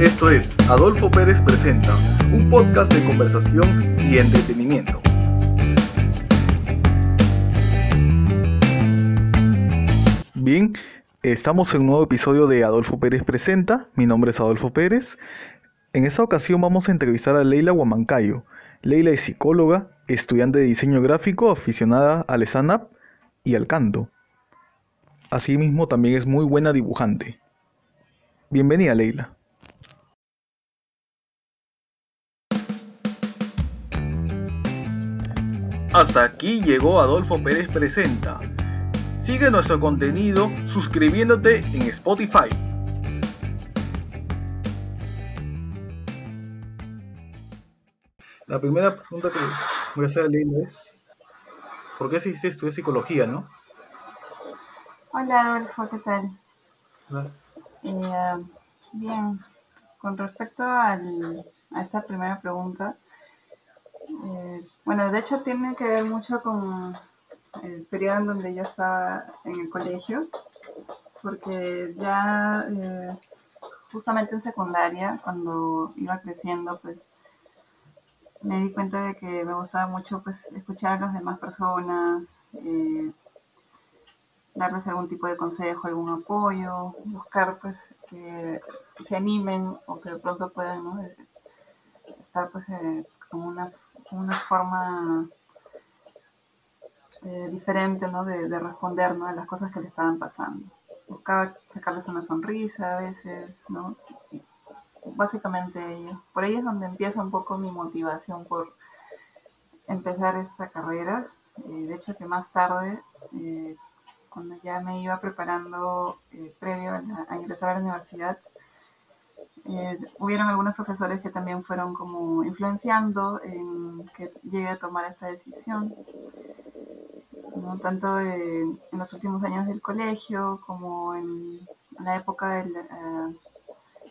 Esto es Adolfo Pérez Presenta, un podcast de conversación y entretenimiento. Bien, estamos en un nuevo episodio de Adolfo Pérez Presenta. Mi nombre es Adolfo Pérez. En esta ocasión vamos a entrevistar a Leila Huamancayo. Leila es psicóloga, estudiante de diseño gráfico, aficionada al stand-up y al canto. Asimismo, también es muy buena dibujante. Bienvenida, Leila. Hasta aquí llegó Adolfo Pérez Presenta. Sigue nuestro contenido suscribiéndote en Spotify. La primera pregunta que voy a hacer a Leila es, ¿por qué se dice estudiar psicología, no? Hola Adolfo, ¿qué tal? Eh, bien, con respecto al, a esta primera pregunta, eh, bueno, de hecho tiene que ver mucho con el periodo en donde yo estaba en el colegio, porque ya eh, justamente en secundaria, cuando iba creciendo, pues me di cuenta de que me gustaba mucho pues escuchar a las demás personas, eh, darles algún tipo de consejo, algún apoyo, buscar pues que se animen o que de pronto puedan ¿no? estar pues eh, como una, una forma eh, diferente ¿no? de, de responder ¿no? a las cosas que le estaban pasando. Buscaba sacarles una sonrisa a veces, ¿no? básicamente ello. Por ahí es donde empieza un poco mi motivación por empezar esta carrera. Eh, de hecho que más tarde, eh, cuando ya me iba preparando previo a, ingresar a la universidad, hubieron algunos profesores que también fueron como influenciando en que llegue a tomar esta decisión. tanto en los últimos años del colegio como en la época del,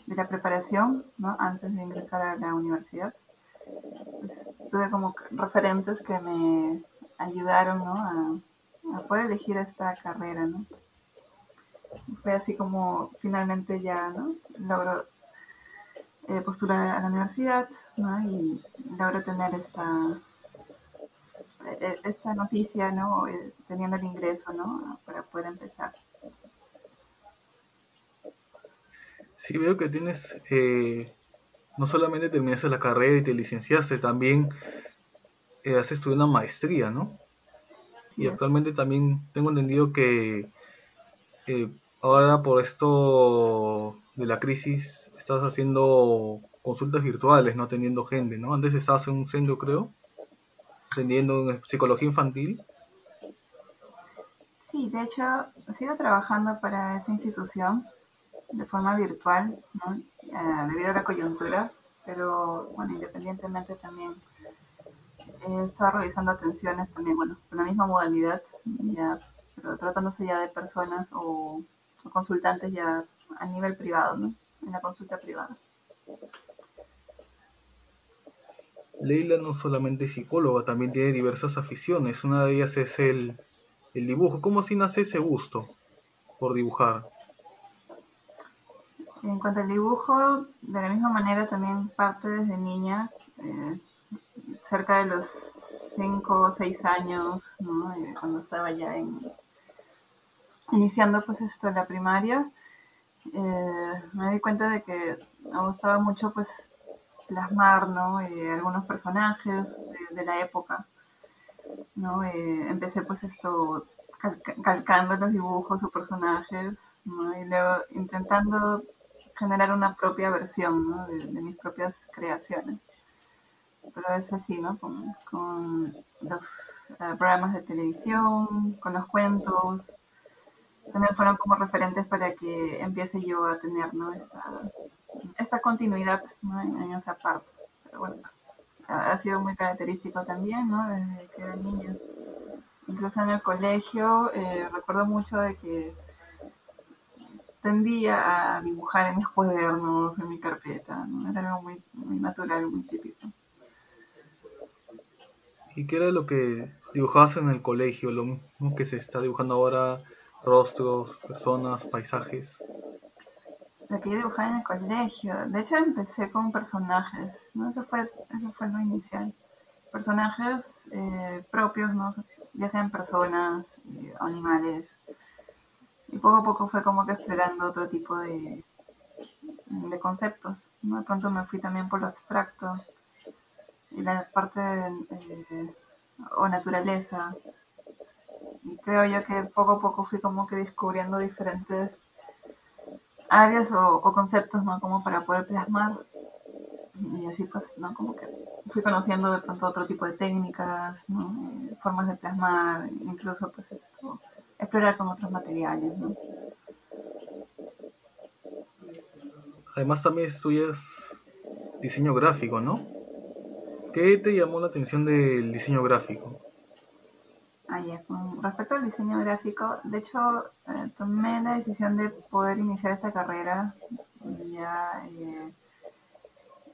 de la preparación, ¿no? Antes de ingresar a la universidad. Pues, tuve como referentes que me ayudaron, ¿no? A, a, poder elegir esta carrera, ¿no? Fue así como finalmente ya, ¿no? Logro eh, postular a la universidad, ¿no? Y logro tener esta e-, esta noticia, ¿no? Eh, teniendo el ingreso, ¿no? Para poder empezar. Sí, veo que tienes, eh, no solamente terminaste la carrera y te licenciaste, también eh, has estudiado una maestría, ¿no? Y actualmente también tengo entendido que eh, ahora por esto de la crisis estás haciendo consultas virtuales, no atendiendo gente, ¿no? Antes estabas en un centro, creo, atendiendo psicología infantil. Sí, de hecho, sigo trabajando para esa institución de forma virtual, ¿no? Eh, debido a la coyuntura, pero bueno, independientemente también he estado realizando atenciones también, bueno, con la misma modalidad, ya, pero tratándose ya de personas o, consultantes ya a nivel privado, ¿no? En la consulta privada. Leila no solamente es psicóloga, también tiene diversas aficiones. Una de ellas es el, el dibujo. ¿Cómo así nace ese gusto por dibujar? En cuanto al dibujo, de la misma manera también parte desde niña, eh, cerca de los 5 o 6 años, ¿no? Eh, cuando estaba ya en, iniciando pues esto en la primaria, eh, me di cuenta de que me gustaba mucho pues plasmar ¿no? algunos personajes de, la época. ¿no? empecé pues esto calcando los dibujos o personajes ¿no? y luego intentando generar una propia versión de, mis propias creaciones. Pero es así, ¿no? Con, los eh, programas de televisión, con los cuentos. También fueron como referentes para que empiece yo a tener ¿no? esta, continuidad en, esa parte. Pero bueno, ha sido muy característico también, ¿no? Desde que era niño. Incluso en el colegio, eh, recuerdo mucho de que tendía a dibujar en mis cuadernos, en mi carpeta, era algo muy, muy natural, muy típico. ¿Y qué era lo que dibujabas en el colegio? Lo mismo que se está dibujando ahora, rostros, personas, paisajes. Yo dibujaba en el colegio. De hecho, empecé con personajes, ¿no? Eso fue, eso fue lo inicial. Personajes eh, propios, ¿no? Ya sean personas, eh, animales. Y poco a poco fue como que explorando otro tipo de, de conceptos, ¿no? De pronto me fui también por lo abstracto y la parte de, o naturaleza. Creo yo que poco a poco fui como que descubriendo diferentes áreas o, conceptos, ¿no? Como para poder plasmar. Y así pues, ¿no? Como que fui conociendo de pronto otro tipo de técnicas. Eh, formas de plasmar, incluso pues explorar con otros materiales, ¿no? Además también estudias diseño gráfico, ¿no? ¿Qué te llamó la atención del diseño gráfico? Respecto al diseño gráfico, de hecho, eh, tomé la decisión de poder iniciar esta carrera ya eh,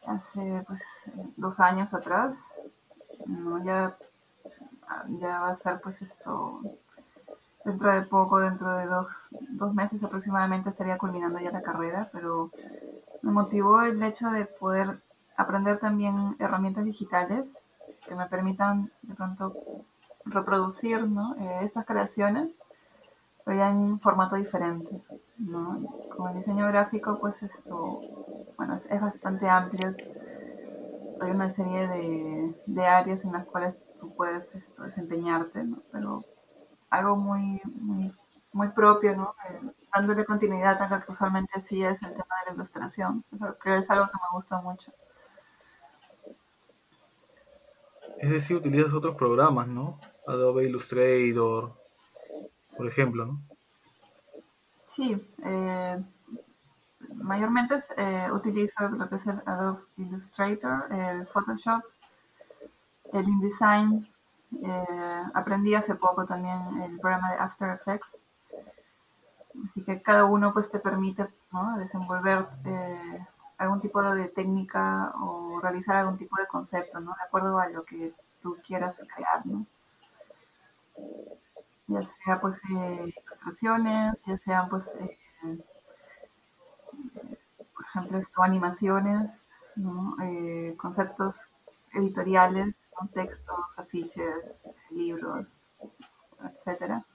hace pues dos años atrás. Ya, ya va a ser pues esto dentro de poco, dentro de dos, dos meses aproximadamente estaría culminando ya la carrera, pero me motivó el hecho de poder aprender también herramientas digitales que me permitan de pronto reproducir ¿no? Eh, estas creaciones, pero ya en un formato diferente. ¿no? Con el diseño gráfico, pues esto, bueno, es, bastante amplio. Hay una serie de, de, áreas en las cuales tú puedes esto, desempeñarte, ¿no? pero algo muy, muy, muy propio, ¿no? Eh, dándole continuidad a lo que usualmente sí es el tema de la ilustración. que es algo que me gusta mucho. Es decir, utilizas otros programas, ¿no? Adobe Illustrator, por ejemplo, ¿no? Sí, eh, mayormente eh, utilizo lo que es el Adobe Illustrator, el Photoshop, el InDesign. Eh, aprendí hace poco también el programa de After Effects. Así que cada uno pues te permite ¿no? desenvolver algún tipo de técnica o realizar algún tipo de concepto, ¿no? De acuerdo a lo que tú quieras crear, ¿no? Ya sea pues eh, ilustraciones, ya sean pues, eh, por ejemplo, esto, animaciones, ¿no? Eh, conceptos editoriales, textos, afiches, libros, etcétera.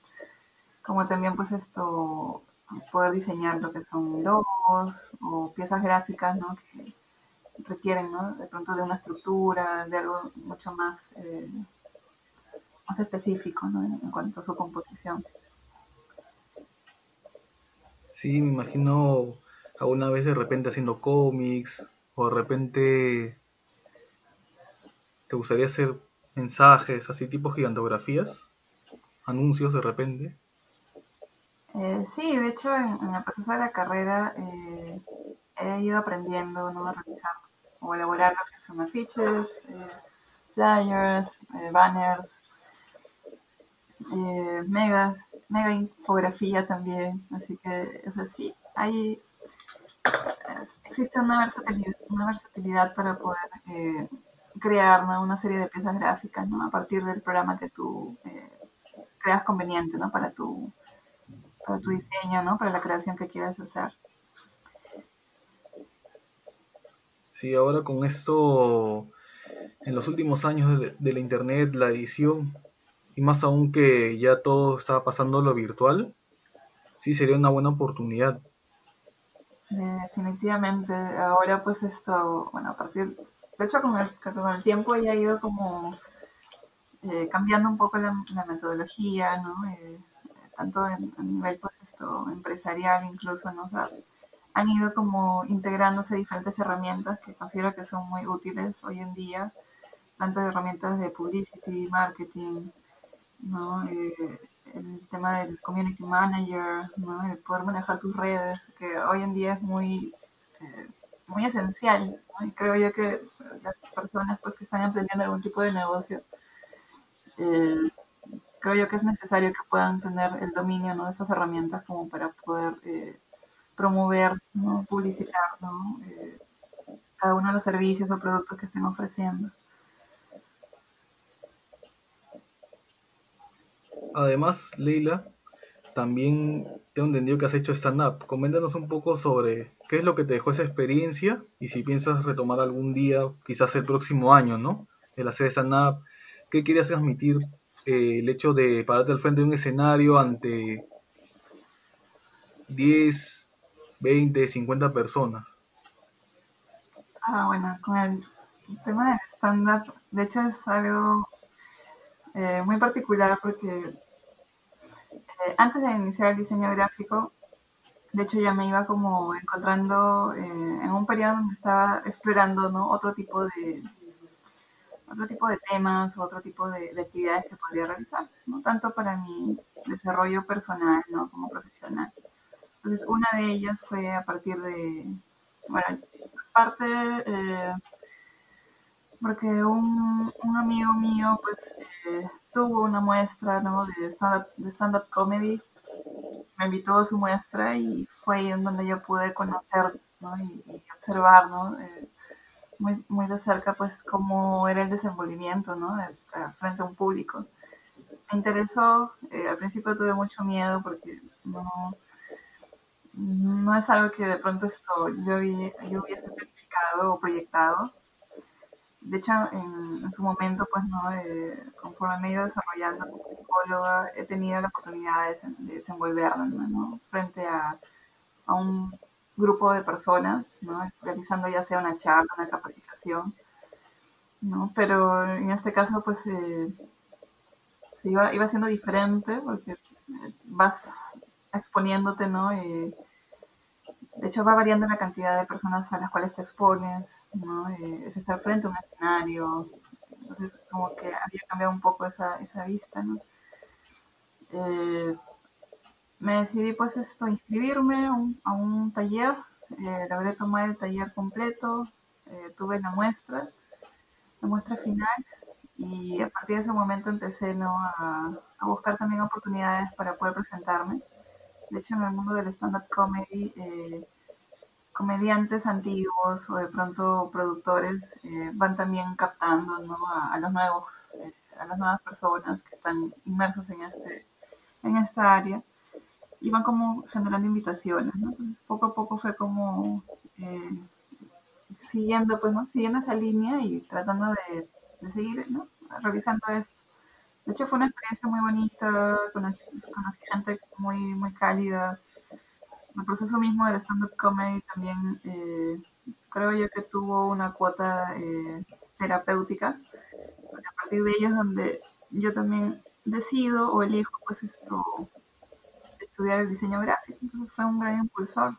Como también pues esto poder diseñar lo que son logos o piezas gráficas, ¿no? Que requieren, ¿no? De pronto de una estructura, de algo mucho más, más específico, ¿no? En cuanto a su composición. Sí, me imagino alguna vez de repente haciendo cómics o de repente te gustaría hacer mensajes, así tipo gigantografías, anuncios de repente. Eh, sí, de hecho, en, el proceso de la carrera eh, he ido aprendiendo a realizar o elaborar lo que son afiches, eh, flyers, banners, megas, mega infografía también. Así que es así. Hay, existe una versatilidad, una versatilidad para poder crear una serie de piezas gráficas ¿no? a partir del programa que tú creas conveniente ¿no? para tu para tu diseño, ¿no? Para la creación que quieras hacer. Sí, ahora con esto, en los últimos años de, la internet, la edición, y más aún que ya todo está pasando lo virtual, sí sería una buena oportunidad. Definitivamente, ahora pues esto, bueno, a partir, de hecho con el, tiempo ya ha ido como eh, cambiando un poco la, metodología, ¿no? Eh, tanto en, a nivel pues esto empresarial incluso, ¿no? han ido como integrándose diferentes herramientas que considero que son muy útiles hoy en día, tanto herramientas de publicity, marketing, ¿no? Eh, el tema del community manager, ¿no? el poder manejar tus redes, que hoy en día es muy, eh, muy esencial. Y creo yo que las personas pues, que están emprendiendo algún tipo de negocio eh, creo yo que es necesario que puedan tener el dominio ¿no? de esas herramientas como para poder promover, ¿no? publicitar ¿no? Cada uno de los servicios o productos que estén ofreciendo. Además, Leila, también tengo entendido que has hecho stand-up. Coméntanos un poco sobre qué es lo que te dejó esa experiencia y si piensas retomar algún día, quizás el próximo año, ¿no? El hacer stand-up. ¿Qué querías transmitir eh, el hecho de pararte al frente de un escenario ante 10, 20, 50 personas? Ah, bueno, con el tema del stand-up, de hecho es algo eh, muy particular porque eh, antes de iniciar el diseño gráfico, de hecho ya me iba como encontrando eh, en un periodo donde estaba explorando ¿no? otro tipo de otro tipo de temas o otro tipo de, actividades que podría realizar, ¿no? tanto para mi desarrollo personal ¿no? como profesional. Entonces una de ellas fue a partir de, bueno, parte eh, porque un, un, amigo mío pues tuvo una muestra ¿no? de stand-up comedy. Me invitó a su muestra y fue ahí en donde yo pude conocer ¿no? y, observar ¿no? Eh, muy, muy de cerca pues cómo era el desenvolvimiento ¿no? frente a un público. Me interesó, eh, al principio tuve mucho miedo porque no, no es algo que de pronto esto yo, yo hubiese planificado o proyectado de hecho, en, su momento, pues, ¿no? Eh, conforme me he ido desarrollando como psicóloga, he tenido la oportunidad de, desenvolverme, ¿no? Frente a, a, un grupo de personas, ¿no? Realizando ya sea una charla, una capacitación, ¿no? Pero en este caso, pues, eh, iba, iba siendo diferente porque eh, vas exponiéndote, ¿no? De hecho, va variando la cantidad de personas a las cuales te expones, ¿no? Eh, es estar frente a un escenario. Entonces, como que había cambiado un poco esa, esa vista, ¿no? Eh, me decidí, pues, esto, inscribirme a un, taller. Eh, logré tomar el taller completo. tuve la muestra, la muestra final. Y a partir de ese momento empecé, ¿no? A, a buscar también oportunidades para poder presentarme de hecho, en el mundo del stand-up comedy, eh, comediantes antiguos o de pronto productores eh, van también captando a, los nuevos, eh, a las nuevas personas que están inmersos en este, en esta área y van como generando invitaciones, poco a poco fue como siguiendo, pues, ¿no? Siguiendo esa línea y tratando de, seguir, Revisando esto. De hecho, fue una experiencia muy bonita, conocí, gente muy, muy cálida. El proceso mismo del stand-up comedy también eh, creo yo que tuvo una cuota eh, terapéutica, a partir de ello es donde yo también decido o elijo pues esto, estudiar el diseño gráfico, entonces fue un gran impulsor.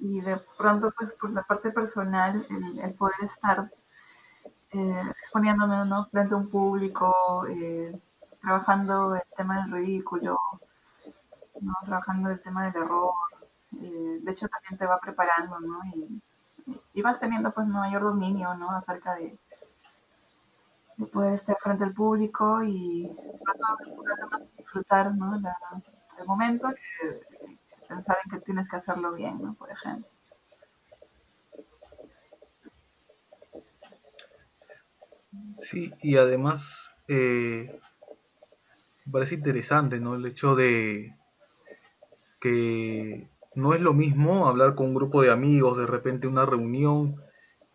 Y de pronto pues por la parte personal, el poder estar eh, exponiéndome ¿no? frente a un público, eh, trabajando el tema del ridículo, trabajando el tema del error. Eh, de hecho, también te va preparando, ¿no? Y, y, vas teniendo pues mayor dominio, ¿no? Acerca de, de poder estar frente al público y disfrutar, ¿no? el momento que pensar en que tienes que hacerlo bien, ¿no? Por ejemplo. Sí, y además eh, me parece interesante, ¿no? El hecho de que no es lo mismo hablar con un grupo de amigos, de repente una reunión,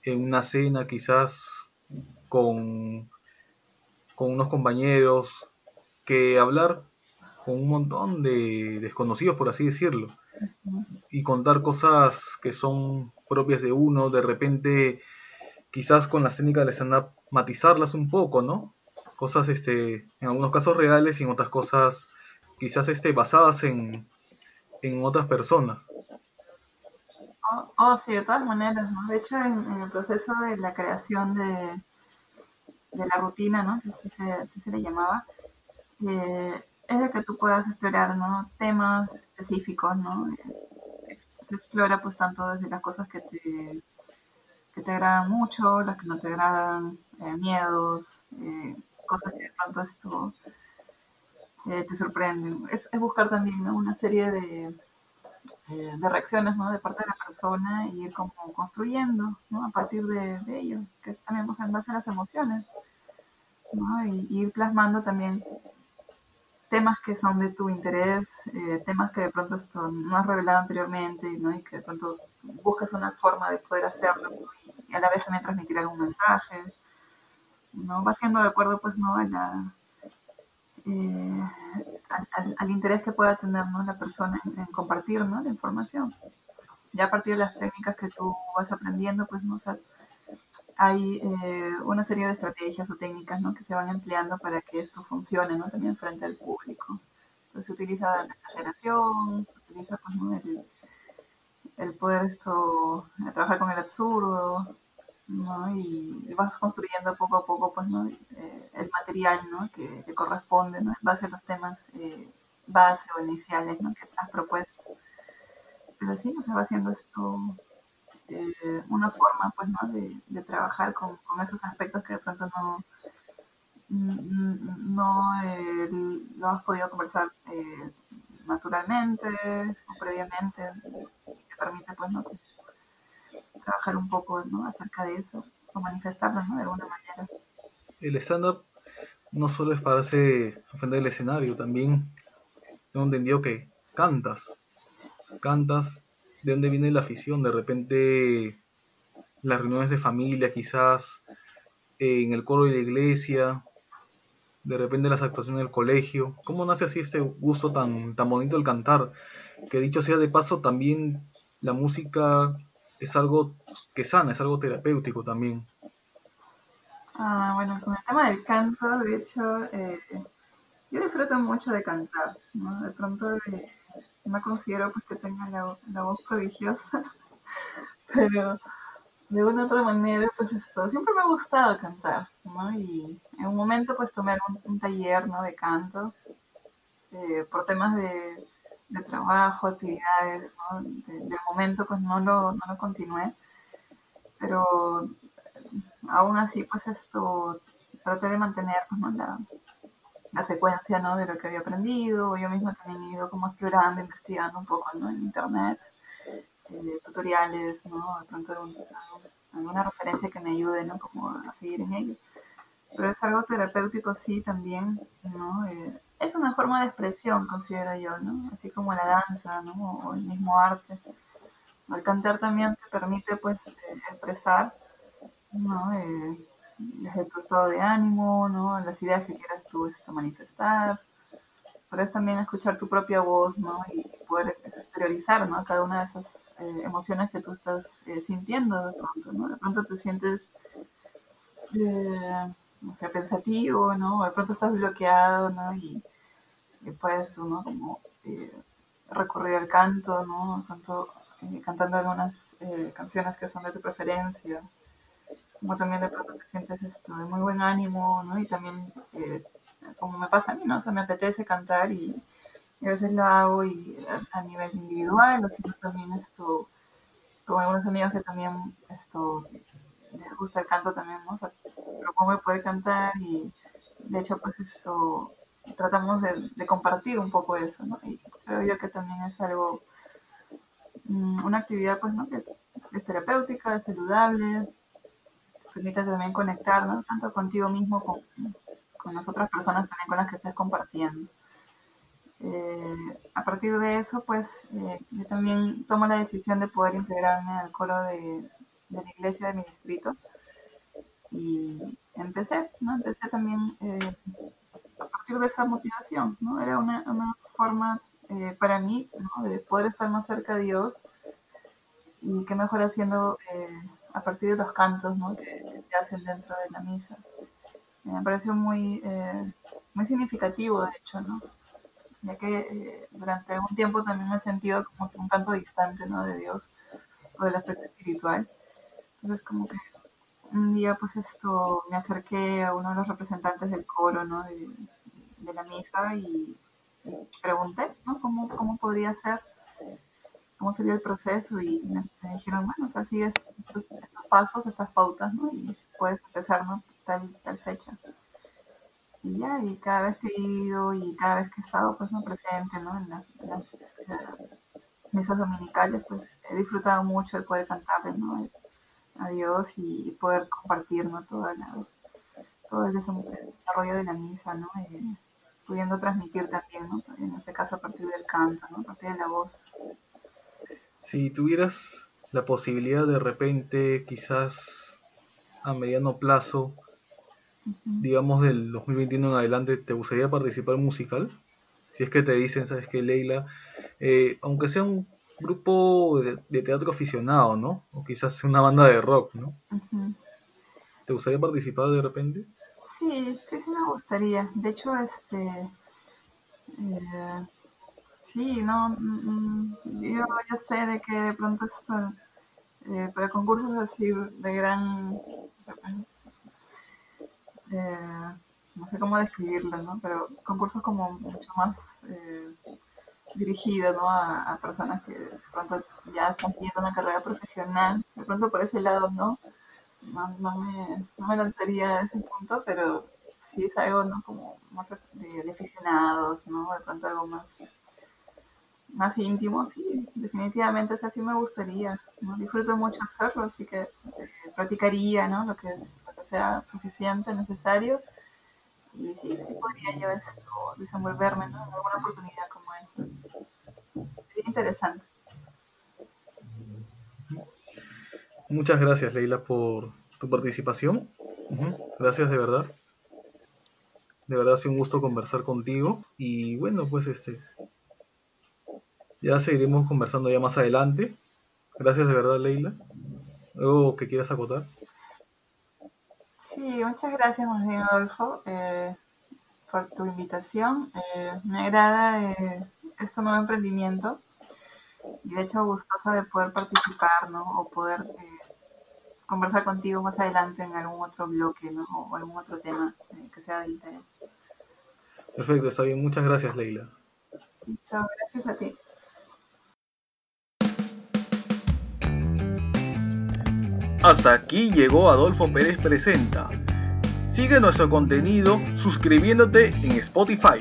en una cena quizás con, con unos compañeros, que hablar con un montón de desconocidos, por así decirlo, y contar cosas que son propias de uno, de repente quizás con las técnicas de stand-up matizarlas un poco, ¿no? Cosas, este, en algunos casos reales y en otras cosas quizás este, basadas en, en otras personas. Oh, oh, sí, de todas maneras, ¿no? De hecho, en, el proceso de la creación de, de la rutina, ¿no? Así se, le llamaba, eh, es de que tú puedas explorar, ¿no? Temas específicos, ¿no? Se explora, pues, tanto desde las cosas que te que te agradan mucho, las que no te agradan, eh, miedos, eh, cosas que de pronto esto eh, te sorprenden. Es, buscar también una serie de, de reacciones ¿no? de parte de la persona y ir como construyendo ¿no? a partir de, ello, que es también en base a las emociones. ¿no? Y, ir plasmando también temas que son de tu interés, eh, temas que de pronto esto no has revelado anteriormente, ¿no? Y que de pronto buscas una forma de poder hacerlo y a la vez también transmitir algún mensaje, ¿no? Va siendo de acuerdo, pues, ¿no? A la, eh, al, interés que pueda tener ¿no? la persona en, compartir ¿no? la información. Ya a partir de las técnicas que tú vas aprendiendo, pues, ¿no? hay eh, una serie de estrategias o técnicas ¿no? que se van empleando para que esto funcione ¿no? también frente al público. Entonces se utiliza la exageración, se utiliza pues, ¿no? el, el, poder esto, trabajar con el absurdo, ¿no? y, vas construyendo poco a poco pues, ¿no? Eh, el material ¿no? que, que, corresponde ¿no? en base a los temas eh, base o iniciales ¿no? que has propuesto. Pero sí, se va haciendo esto eh, una forma pues, ¿no? de, de trabajar con, con, esos aspectos que de pronto no, no eh, lo has podido conversar eh, naturalmente o previamente, te permite pues, ¿no? Un poco ¿no? acerca de eso o manifestarlo ¿no? de alguna manera. El stand-up no solo es pararse frente del escenario, también tengo entendido que cantas, cantas de dónde viene la afición, de repente las reuniones de familia quizás, en el coro de la iglesia, de repente las actuaciones del colegio. ¿Cómo nace así este gusto tan, tan bonito del cantar? Que dicho sea de paso, también la música es algo que sana, es algo terapéutico también. Ah, bueno, con el tema del canto, de hecho, eh, yo disfruto mucho de cantar, ¿no? De pronto eh, no considero pues que tenga la, voz prodigiosa, pero de una u otra manera, pues esto, siempre me ha gustado cantar, ¿no? Y en un momento pues tomé un, taller, ¿no? De canto, eh, por temas de, trabajo, actividades, ¿no? De, momento pues no lo, no lo continué, pero aún así pues esto, traté de mantener pues, la, la secuencia ¿no? de lo que había aprendido. Yo misma también he ido como explorando, investigando un poco ¿no? en internet, eh, tutoriales, ¿no? de pronto alguna referencia que me ayude ¿no? como a seguir en ello. Pero es algo terapéutico sí también, ¿no? Eh, es una forma de expresión, considero yo, ¿no? Así como la danza, ¿no? O el mismo arte. El cantar también te permite, pues, eh, expresar, ¿no? desde tu estado de ánimo, ¿no? Las ideas que quieras tú esto, manifestar. Puedes también escuchar tu propia voz, ¿no? Y poder exteriorizar, ¿no? Cada una de esas eh, emociones que tú estás eh, sintiendo de pronto. De pronto te sientes, eh, no sé, pensativo, ¿no? De pronto estás bloqueado, ¿no? Y, puedes tú, ¿no? Como recurrir al canto, ¿no? Tanto, cantando algunas canciones que son de tu preferencia como también de pronto te sientes esto, de muy buen ánimo, ¿no? Y también, eh, como me pasa a mí, ¿no? O me apetece cantar y, a veces lo hago y a, nivel individual, o si no también esto, con algunos amigos que también esto les gusta el canto también, ¿no? O sea, propongo cantar y de hecho pues esto tratamos de, compartir un poco eso, ¿no? Y creo yo que también es algo, mm, una actividad pues, ¿no? Que es terapéutica, es saludable, permite también conectar, ¿no? Tanto contigo mismo como con las otras personas también con las que estés compartiendo. Eh, a partir de eso, pues eh, yo también tomo la decisión de poder integrarme al coro de, la iglesia de mi distrito y empecé, ¿no? Empecé también eh, de esa motivación, ¿no? Era una, una forma para mí. De poder estar más cerca de Dios y qué mejor haciendo a partir de los cantos ¿no? que, se hacen dentro de la misa. Me pareció muy, eh, muy significativo, de hecho, ¿no? ya que eh, durante algún tiempo también me he sentido como un tanto distante ¿no? de Dios o del aspecto espiritual. Entonces como que un día pues esto me acerqué a uno de los representantes del coro ¿no? De la misa y, pregunté ¿no? ¿Cómo, cómo podría ser cómo sería el proceso y me, dijeron, bueno, o sea, sigues estos, pasos, estas pautas, ¿no? Y puedes empezar, ¿no? Tal, tal fecha. Y ya, y cada vez que he ido y cada vez que he estado, pues, ¿no? Presente, ¿no? En las, mesas dominicales, pues, he disfrutado mucho de poder cantarle, ¿no? A Dios y poder compartir, ¿no? Toda la, todo el desarrollo de la misa, ¿no? Eh, pudiendo transmitir también, ¿no? En este caso a partir del canto, ¿no? A partir de la voz. Si tuvieras la posibilidad de repente, quizás a mediano plazo, digamos del 2021 en adelante, ¿te gustaría participar musical? Si es que te dicen, ¿sabes qué, Leila? Eh, aunque sea un grupo de, teatro aficionado, ¿no? O quizás una banda de rock, ¿no? ¿Te gustaría participar de repente? Sí, sí, sí me gustaría. De hecho, este... Eh, sí, no... Mm, yo, yo sé de que de pronto esto, eh, para concursos así de gran... Eh, no sé cómo describirlo, ¿no? Pero concursos como mucho más eh, dirigidos, ¿no? A, personas que de pronto ya están teniendo una carrera profesional. De pronto por ese lado, ¿no? No, no, me, no me lanzaría a ese punto, pero sí es algo, ¿no? Como más de, aficionados, ¿no? De pronto algo más más íntimo, sí, definitivamente es así me gustaría, ¿no? disfruto mucho hacerlo, así que eh, practicaría, ¿no? Lo que, es, lo que sea suficiente, necesario, y sí, sí podría yo esto, desenvolverme ¿no? en alguna oportunidad como esa. Sería interesante. Muchas gracias, Leila, por tu participación. Gracias de verdad. De verdad ha sido un gusto conversar contigo. Y bueno, pues este. Ya seguiremos conversando ya más adelante. Gracias de verdad, Leila. ¿Algo que quieras acotar? Sí, muchas gracias, José Adolfo, eh, por tu invitación. Eh, me agrada eh, este nuevo emprendimiento y de hecho gustosa de poder participar, ¿no? O poder eh, conversar contigo más adelante en algún otro bloque, ¿no? O algún otro tema que sea de interés. Perfecto, está bien. Muchas gracias, Leila. Listo, gracias a ti. Hasta aquí llegó Adolfo Pérez Presenta. Sigue nuestro contenido suscribiéndote en Spotify.